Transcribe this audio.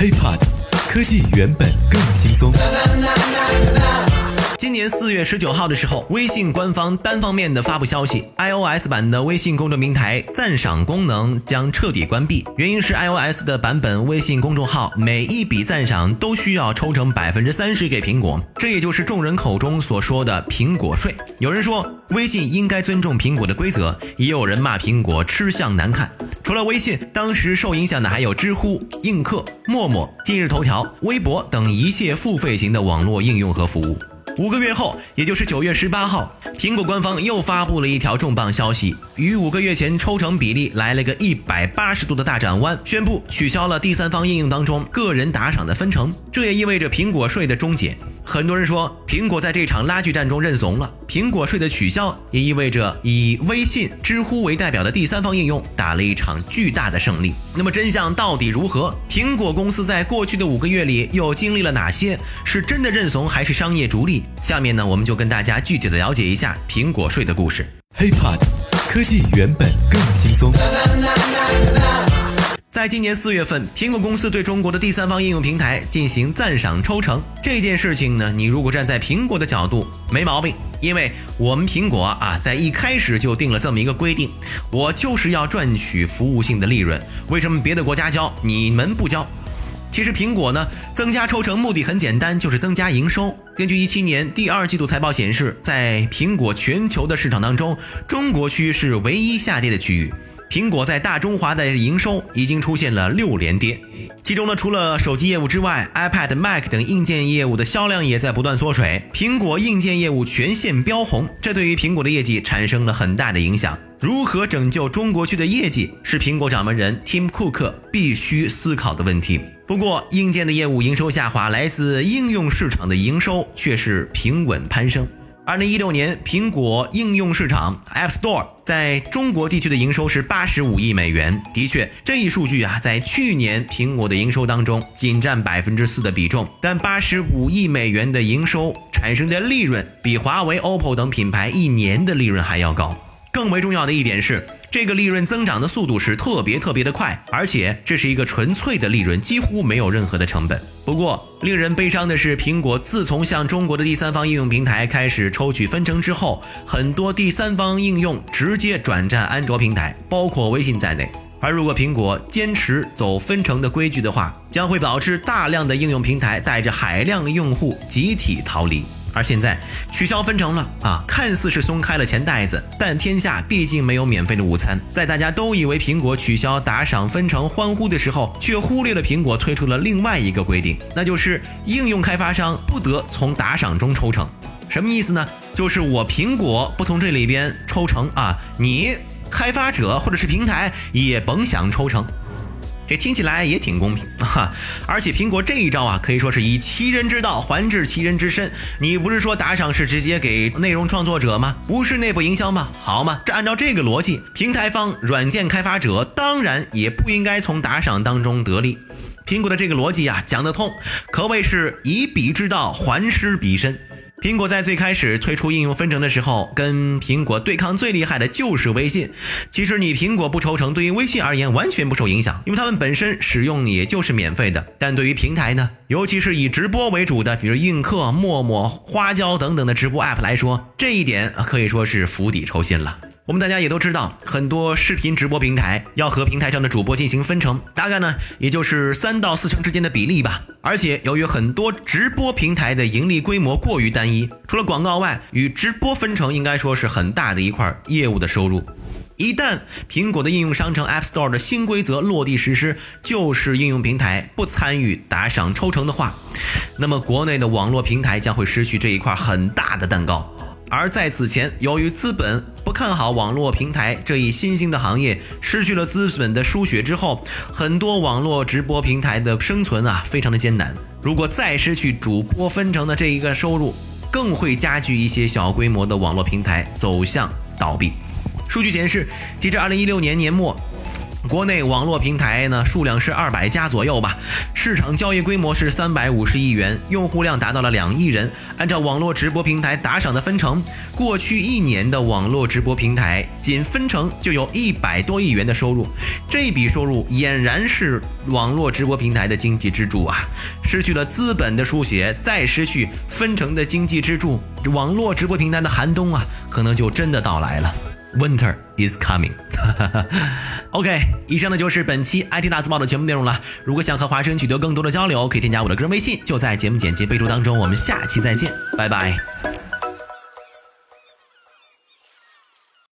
HiPod，科技原本更轻松。今年四月十九号的时候，微信官方单方面的发布消息，iOS 版的微信公众平台赞赏功能将彻底关闭。原因是 iOS 的版本微信公众号每一笔赞赏都需要抽成百分之三十给苹果，这也就是众人口中所说的苹果税。有人说微信应该尊重苹果的规则，也有人骂苹果吃相难看。除了微信，当时受影响的还有知乎、映客、陌陌、今日头条、微博等一切付费型的网络应用和服务。五个月后，也就是九月十八号，苹果官方又发布了一条重磅消息，与五个月前抽成比例来了个一百八十度的大转弯，宣布取消了第三方应用当中个人打赏的分成，这也意味着苹果税的终结。很多人说，苹果在这场拉锯战中认怂了。苹果税的取消也意味着以微信、知乎为代表的第三方应用打了一场巨大的胜利。那么真相到底如何？苹果公司在过去的五个月里又经历了哪些？是真的认怂还是商业逐利？下面呢，我们就跟大家具体的了解一下苹果税的故事。HiPod，科技原本更轻松。在今年四月份，苹果公司对中国的第三方应用平台进行赞赏抽成这件事情呢，你如果站在苹果的角度，没毛病，因为我们苹果啊，在一开始就定了这么一个规定，我就是要赚取服务性的利润。为什么别的国家交，你们不交？其实苹果呢，增加抽成目的很简单，就是增加营收。根据一七年第二季度财报显示，在苹果全球的市场当中，中国区是唯一下跌的区域。苹果在大中华的营收已经出现了六连跌，其中呢，除了手机业务之外，iPad、Mac 等硬件业务的销量也在不断缩水。苹果硬件业务全线飙红，这对于苹果的业绩产生了很大的影响。如何拯救中国区的业绩，是苹果掌门人 Tim Cook 必须思考的问题。不过，硬件的业务营收下滑，来自应用市场的营收却是平稳攀升。二零一六年，苹果应用市场 App Store 在中国地区的营收是八十五亿美元。的确，这一数据啊，在去年苹果的营收当中仅占百分之四的比重。但八十五亿美元的营收产生的利润，比华为、OPPO 等品牌一年的利润还要高。更为重要的一点是。这个利润增长的速度是特别特别的快，而且这是一个纯粹的利润，几乎没有任何的成本。不过，令人悲伤的是，苹果自从向中国的第三方应用平台开始抽取分成之后，很多第三方应用直接转战安卓平台，包括微信在内。而如果苹果坚持走分成的规矩的话，将会导致大量的应用平台带着海量用户集体逃离。而现在取消分成了啊，看似是松开了钱袋子，但天下毕竟没有免费的午餐。在大家都以为苹果取消打赏分成欢呼的时候，却忽略了苹果推出了另外一个规定，那就是应用开发商不得从打赏中抽成。什么意思呢？就是我苹果不从这里边抽成啊，你开发者或者是平台也甭想抽成。这听起来也挺公平 哈，而且苹果这一招啊，可以说是以其人之道还治其人之身。你不是说打赏是直接给内容创作者吗？不是内部营销吗？好嘛，这按照这个逻辑，平台方、软件开发者当然也不应该从打赏当中得利。苹果的这个逻辑呀，讲得通，可谓是以彼之道还施彼身。苹果在最开始推出应用分成的时候，跟苹果对抗最厉害的就是微信。其实你苹果不抽成，对于微信而言完全不受影响，因为他们本身使用也就是免费的。但对于平台呢，尤其是以直播为主的，比如映客、陌陌、花椒等等的直播 app 来说，这一点可以说是釜底抽薪了。我们大家也都知道，很多视频直播平台要和平台上的主播进行分成，大概呢也就是三到四成之间的比例吧。而且由于很多直播平台的盈利规模过于单一，除了广告外，与直播分成应该说是很大的一块业务的收入。一旦苹果的应用商城 App Store 的新规则落地实施，就是应用平台不参与打赏抽成的话，那么国内的网络平台将会失去这一块很大的蛋糕。而在此前，由于资本看好网络平台这一新兴的行业，失去了资本的输血之后，很多网络直播平台的生存啊，非常的艰难。如果再失去主播分成的这一个收入，更会加剧一些小规模的网络平台走向倒闭。数据显示，截至二零一六年年末。国内网络平台呢数量是二百家左右吧，市场交易规模是三百五十亿元，用户量达到了两亿人。按照网络直播平台打赏的分成，过去一年的网络直播平台仅分成就有一百多亿元的收入，这笔收入俨然是网络直播平台的经济支柱啊！失去了资本的书写，再失去分成的经济支柱，网络直播平台的寒冬啊，可能就真的到来了。Winter is coming。OK，以上呢就是本期 IT 大字报的全部内容了。如果想和华生取得更多的交流，可以添加我的个人微信，就在节目简介备注当中。我们下期再见，拜拜。